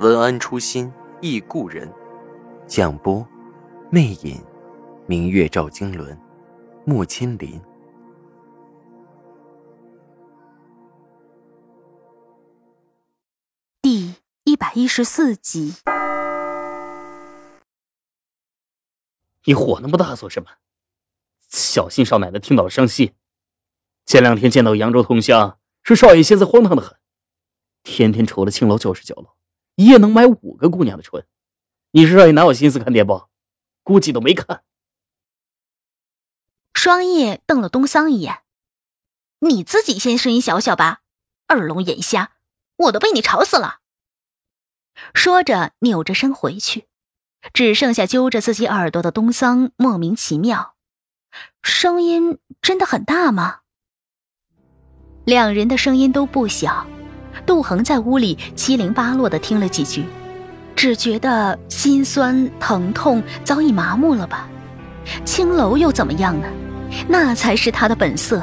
文安初心忆故人，蒋波，魅影，明月照经纶，木千林。第一百一十四集。你火那么大做什么？小心少奶奶听到了伤心。前两天见到扬州同乡，说少爷现在荒唐的很，天天除了青楼就是酒楼。一夜能买五个姑娘的唇，你是少爷哪有心思看电报？估计都没看。双叶瞪了东桑一眼：“你自己先声音小小吧，耳聋眼瞎，我都被你吵死了。”说着扭着身回去，只剩下揪着自己耳朵的东桑莫名其妙：“声音真的很大吗？”两人的声音都不小。杜恒在屋里七零八落的听了几句，只觉得心酸疼痛早已麻木了吧？青楼又怎么样呢？那才是他的本色，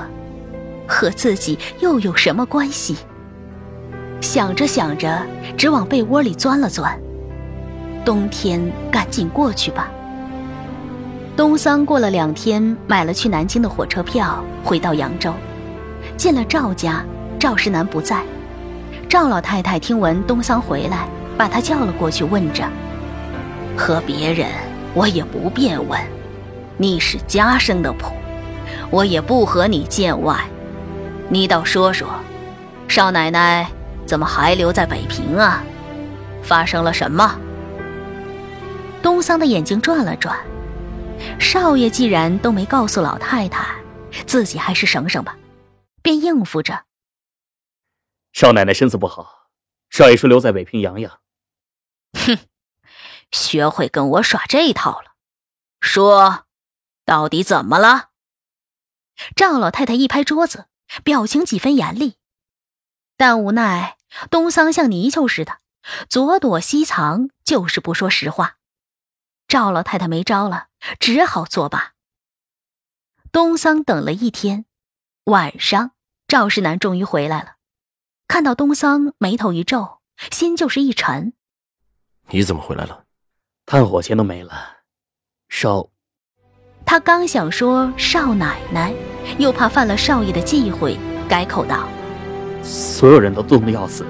和自己又有什么关系？想着想着，只往被窝里钻了钻。冬天赶紧过去吧。东桑过了两天，买了去南京的火车票，回到扬州，进了赵家，赵世南不在。赵老太太听闻东桑回来，把他叫了过去，问着：“和别人我也不便问，你是家生的仆，我也不和你见外。你倒说说，少奶奶怎么还留在北平啊？发生了什么？”东桑的眼睛转了转，少爷既然都没告诉老太太，自己还是省省吧，便应付着。少奶奶身子不好，少爷说留在北平养养。哼，学会跟我耍这一套了。说，到底怎么了？赵老太太一拍桌子，表情几分严厉，但无奈东桑像泥鳅似的，左躲西藏，就是不说实话。赵老太太没招了，只好作罢。东桑等了一天，晚上赵世南终于回来了。看到东桑，眉头一皱，心就是一沉。你怎么回来了？炭火钱都没了。少，他刚想说少奶奶，又怕犯了少爷的忌讳，改口道：“所有人都冻得要死。”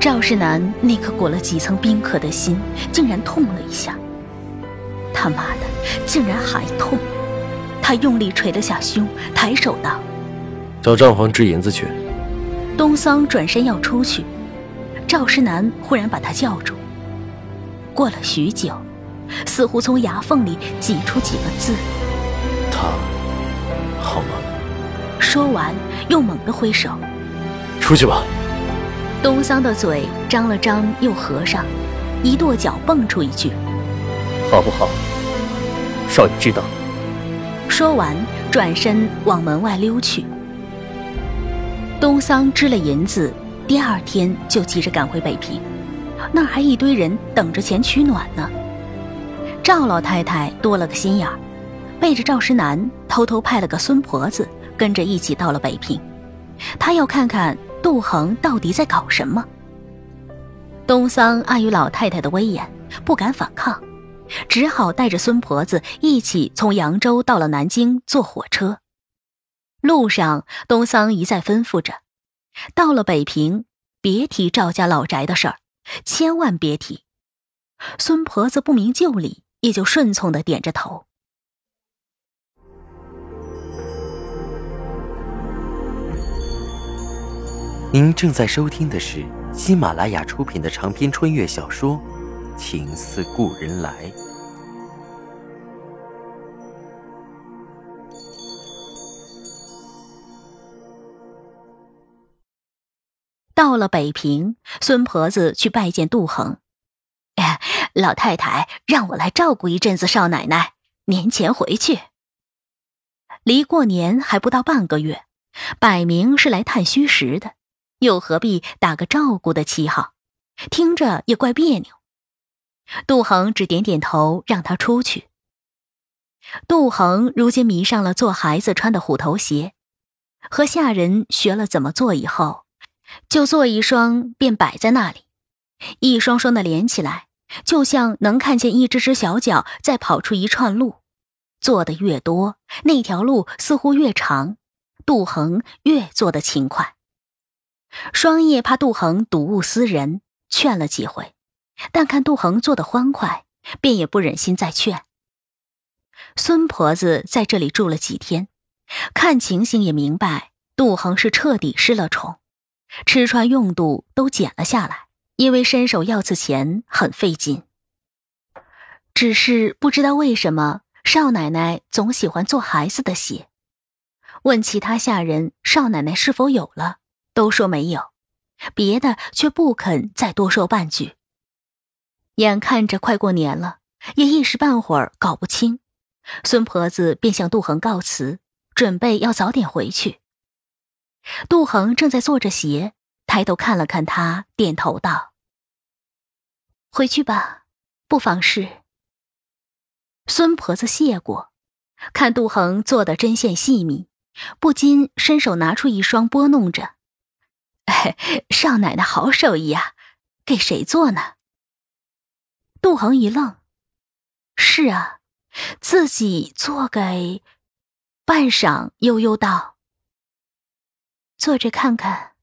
赵世南那颗裹了几层冰壳的心，竟然痛了一下。他妈的，竟然还痛！他用力捶了下胸，抬手道：“找账房支银子去。”东桑转身要出去，赵世南忽然把他叫住。过了许久，似乎从牙缝里挤出几个字：“他好吗？”说完，又猛地挥手：“出去吧。”东桑的嘴张了张，又合上，一跺脚蹦出一句：“好不好？”少爷知道。说完，转身往门外溜去。东桑支了银子，第二天就急着赶回北平，那儿还一堆人等着钱取暖呢。赵老太太多了个心眼儿，背着赵石南偷偷派了个孙婆子跟着一起到了北平，她要看看杜恒到底在搞什么。东桑碍于老太太的威严，不敢反抗，只好带着孙婆子一起从扬州到了南京，坐火车。路上，东桑一再吩咐着：“到了北平，别提赵家老宅的事儿，千万别提。”孙婆子不明就里，也就顺从的点着头。您正在收听的是喜马拉雅出品的长篇穿越小说《情似故人来》。到了北平，孙婆子去拜见杜恒。哎，老太太让我来照顾一阵子少奶奶，年前回去。离过年还不到半个月，摆明是来探虚实的，又何必打个照顾的旗号？听着也怪别扭。杜恒只点点头，让他出去。杜恒如今迷上了做孩子穿的虎头鞋，和下人学了怎么做以后，就做一双便摆在那里，一双双的连起来，就像能看见一只只小脚在跑出一串路。做的越多，那条路似乎越长，杜恒越做的勤快。双叶怕杜恒睹物思人，劝了几回，但看杜恒做的欢快，便也不忍心再劝。孙婆子在这里住了几天，看情形也明白，杜恒是彻底失了宠，吃穿用度都减了下来，因为伸手要次钱很费劲。只是不知道为什么。少奶奶总喜欢做孩子的鞋，问其他下人少奶奶是否有了，都说没有，别的却不肯再多说半句。眼看着快过年了，也一时半会儿搞不清，孙婆子便向杜恒告辞，准备要早点回去。杜恒正在做着鞋，抬头看了看他，点头道：“回去吧，不妨事。”孙婆子谢过，看杜恒做的针线细密，不禁伸手拿出一双拨弄着。少奶奶好手艺呀，给谁做呢？杜恒一愣，是啊，自己做给。半晌，悠悠道：“坐着看看。”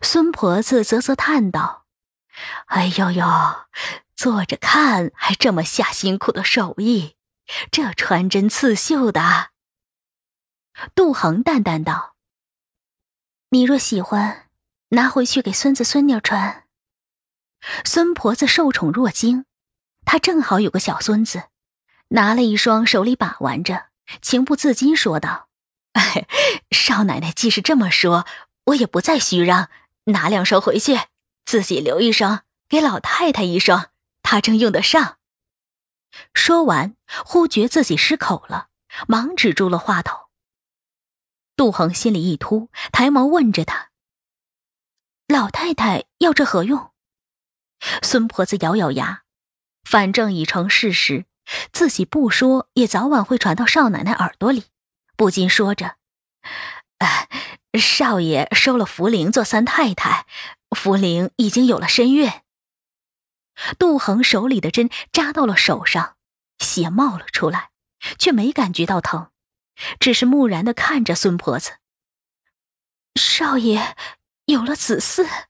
孙婆子啧啧叹道：“哎呦呦！”坐着看，还这么下辛苦的手艺，这穿针刺绣的。杜恒淡淡道：“你若喜欢，拿回去给孙子孙女穿。”孙婆子受宠若惊，她正好有个小孙子，拿了一双手里把玩着，情不自禁说道：“ 少奶奶既是这么说，我也不再虚让，拿两双回去，自己留一双给老太太一双。”她正用得上。说完，忽觉自己失口了，忙止住了话头。杜恒心里一突，抬眸问着他：“老太太要这何用？”孙婆子咬咬牙，反正已成事实，自己不说也早晚会传到少奶奶耳朵里，不禁说着：“少爷收了福陵做三太太，福陵已经有了身孕。”杜恒手里的针扎到了手上，血冒了出来，却没感觉到疼，只是木然的看着孙婆子。少爷有了子嗣，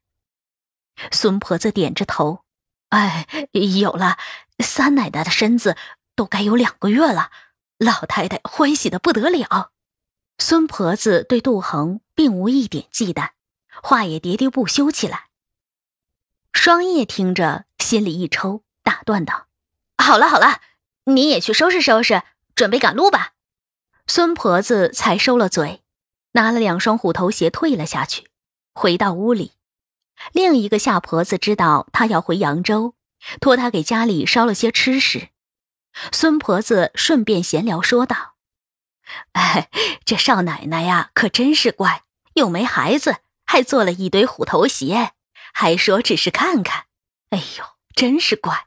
孙婆子点着头，哎，有了，三奶奶的身子都该有两个月了，老太太欢喜的不得了。孙婆子对杜恒并无一点忌惮，话也喋喋不休起来。双叶听着。心里一抽，打断道：“好了好了，你也去收拾收拾，准备赶路吧。”孙婆子才收了嘴，拿了两双虎头鞋退了下去，回到屋里。另一个夏婆子知道她要回扬州，托她给家里捎了些吃食。孙婆子顺便闲聊说道：“哎，这少奶奶呀，可真是怪，又没孩子，还做了一堆虎头鞋，还说只是看看。哎呦！”真是怪。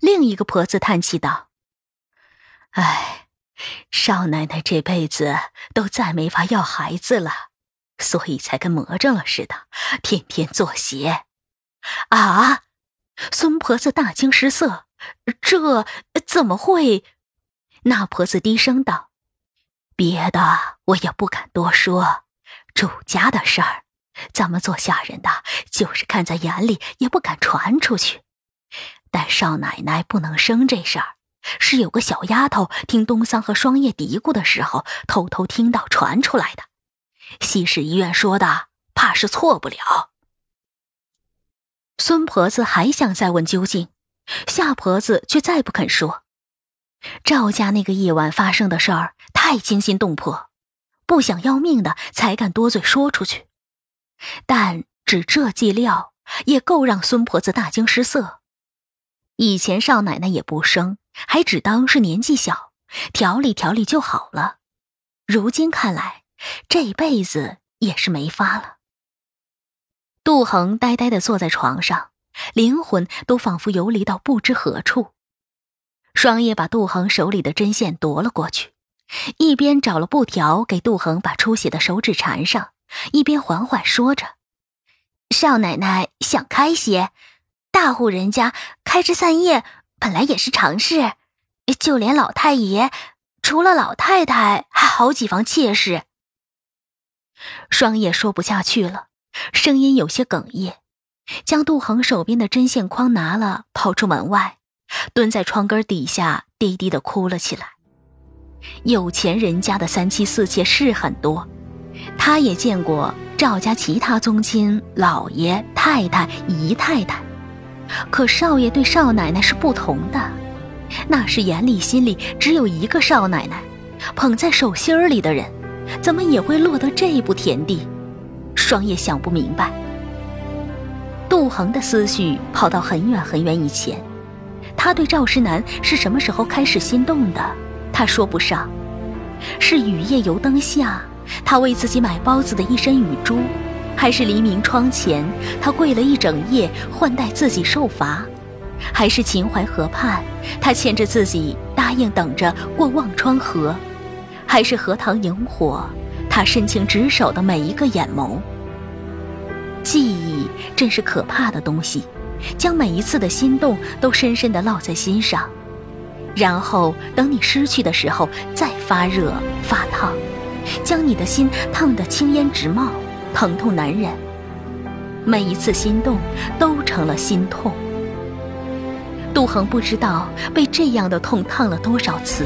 另一个婆子叹气道：“哎，少奶奶这辈子都再没法要孩子了，所以才跟魔怔了似的，天天做鞋。”啊！孙婆子大惊失色：“这怎么会？”那婆子低声道：“别的我也不敢多说，主家的事儿。”咱们做下人的，就是看在眼里，也不敢传出去。但少奶奶不能生这事儿，是有个小丫头听东桑和双叶嘀咕的时候，偷偷听到传出来的。西市医院说的，怕是错不了。孙婆子还想再问究竟，夏婆子却再不肯说。赵家那个夜晚发生的事儿太惊心动魄，不想要命的才敢多嘴说出去。但只这剂料也够让孙婆子大惊失色。以前少奶奶也不生，还只当是年纪小，调理调理就好了。如今看来，这辈子也是没法了。杜恒呆呆的坐在床上，灵魂都仿佛游离到不知何处。双叶把杜恒手里的针线夺了过去，一边找了布条给杜恒把出血的手指缠上，一边缓缓说着：“少奶奶想开些，大户人家开枝散叶本来也是常事，就连老太爷，除了老太太，还好几房妾室。”双叶说不下去了，声音有些哽咽，将杜恒手边的针线筐拿了，跑出门外。蹲在窗根底下，低低的哭了起来。有钱人家的三妻四妾是很多，他也见过赵家其他宗亲、老爷、太太、姨太太，可少爷对少奶奶是不同的，那是眼里心里只有一个少奶奶，捧在手心里的人，怎么也会落得这步田地？双叶想不明白。杜恒的思绪跑到很远很远以前。他对赵石南是什么时候开始心动的？他说不上，是雨夜油灯下，他为自己买包子的一身雨珠，还是黎明窗前，他跪了一整夜换代自己受罚，还是秦淮河畔，他牵着自己答应等着过忘川河，还是荷塘萤火，他深情执手的每一个眼眸。记忆真是可怕的东西。将每一次的心动都深深的烙在心上，然后等你失去的时候再发热发烫，将你的心烫得青烟直冒，疼痛难忍。每一次心动都成了心痛。杜恒不知道被这样的痛烫了多少次，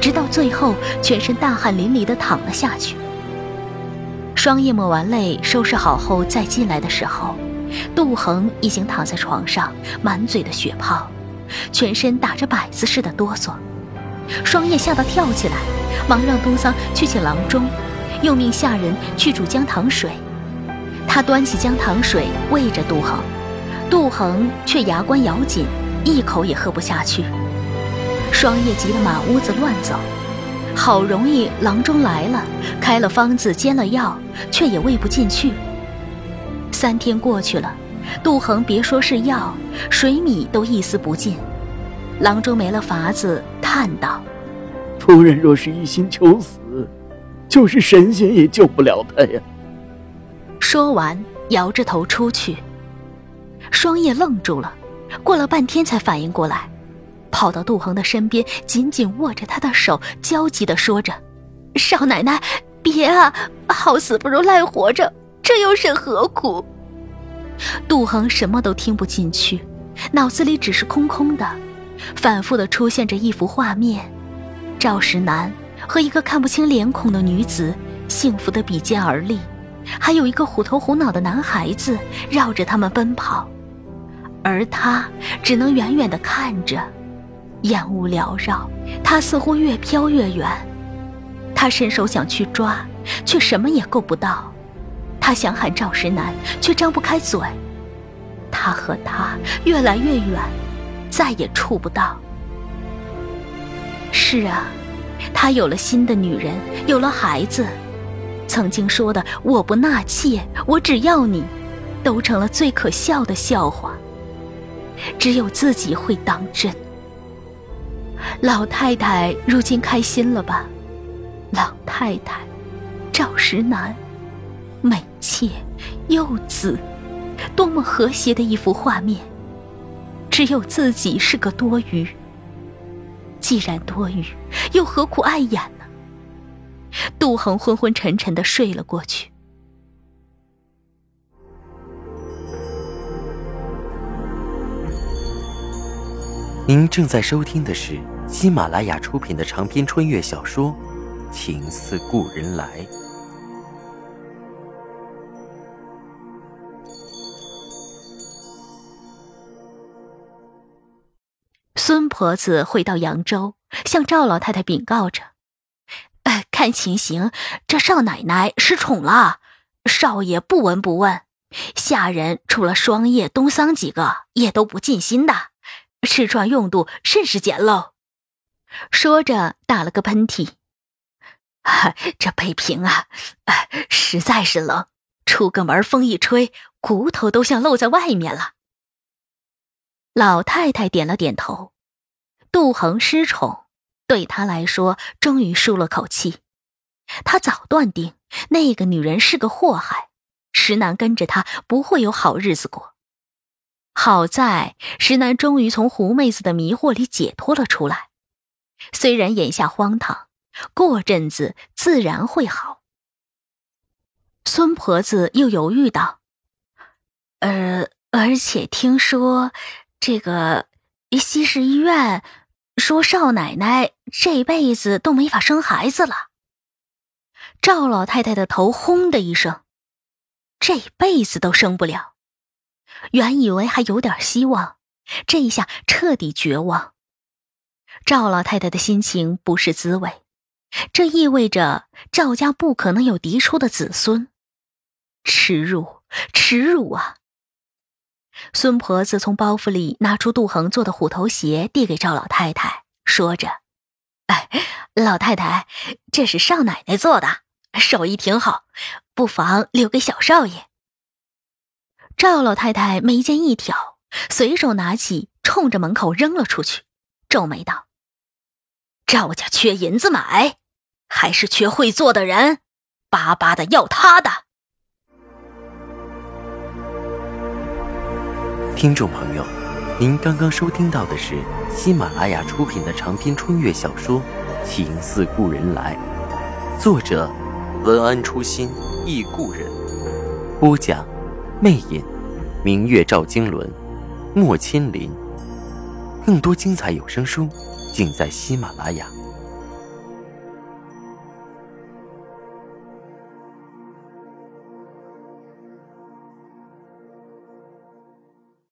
直到最后全身大汗淋漓的躺了下去。双叶抹完泪，收拾好后再进来的时候。杜恒已经躺在床上，满嘴的血泡，全身打着摆子似的哆嗦。双叶吓得跳起来，忙让东桑去请郎中，又命下人去煮姜糖水。他端起姜糖水喂着杜恒，杜恒却牙关咬紧，一口也喝不下去。双叶急得满屋子乱走，好容易郎中来了，开了方子煎了药，却也喂不进去。三天过去了，杜恒别说是药，水米都一丝不进。郎中没了法子，叹道：“夫人若是一心求死，就是神仙也救不了他呀。”说完，摇着头出去。双叶愣住了，过了半天才反应过来，跑到杜恒的身边，紧紧握着他的手，焦急地说着：“少奶奶，别啊！好死不如赖活着。”这又是何苦？杜恒什么都听不进去，脑子里只是空空的，反复的出现着一幅画面：赵石南和一个看不清脸孔的女子幸福的比肩而立，还有一个虎头虎脑的男孩子绕着他们奔跑，而他只能远远的看着，烟雾缭绕，他似乎越飘越远，他伸手想去抓，却什么也够不到。他想喊赵石南，却张不开嘴。他和他越来越远，再也触不到。是啊，他有了新的女人，有了孩子。曾经说的“我不纳妾，我只要你”，都成了最可笑的笑话。只有自己会当真。老太太如今开心了吧？老太太，赵石南。美妾幼子，多么和谐的一幅画面！只有自己是个多余。既然多余，又何苦碍眼呢？杜恒昏昏沉沉的睡了过去。您正在收听的是喜马拉雅出品的长篇穿越小说《情似故人来》。孙婆子回到扬州，向赵老太太禀告着：“看情形，这少奶奶失宠了，少爷不闻不问，下人除了双叶、东桑几个，也都不尽心的，吃穿用度甚是简陋。说着，打了个喷嚏。这北平啊，实在是冷，出个门风一吹，骨头都像露在外面了。老太太点了点头。杜恒失宠，对他来说终于舒了口气。他早断定那个女人是个祸害，石楠跟着他不会有好日子过。好在石楠终于从胡妹子的迷惑里解脱了出来，虽然眼下荒唐。过阵子自然会好。孙婆子又犹豫道：“呃，而且听说这个西市医院说少奶奶这辈子都没法生孩子了。”赵老太太的头轰的一声，这辈子都生不了。原以为还有点希望，这一下彻底绝望。赵老太太的心情不是滋味。这意味着赵家不可能有嫡出的子孙，耻辱，耻辱啊！孙婆子从包袱里拿出杜恒做的虎头鞋，递给赵老太太，说着：“哎，老太太，这是少奶奶做的，手艺挺好，不妨留给小少爷。”赵老太太眉间一挑，随手拿起，冲着门口扔了出去，皱眉道。赵家缺银子买，还是缺会做的人？巴巴的要他的。听众朋友，您刚刚收听到的是喜马拉雅出品的长篇穿越小说《情似故人来》，作者文安初心忆故人，播讲魅影，明月照经纶，莫千林。更多精彩有声书。尽在喜马拉雅。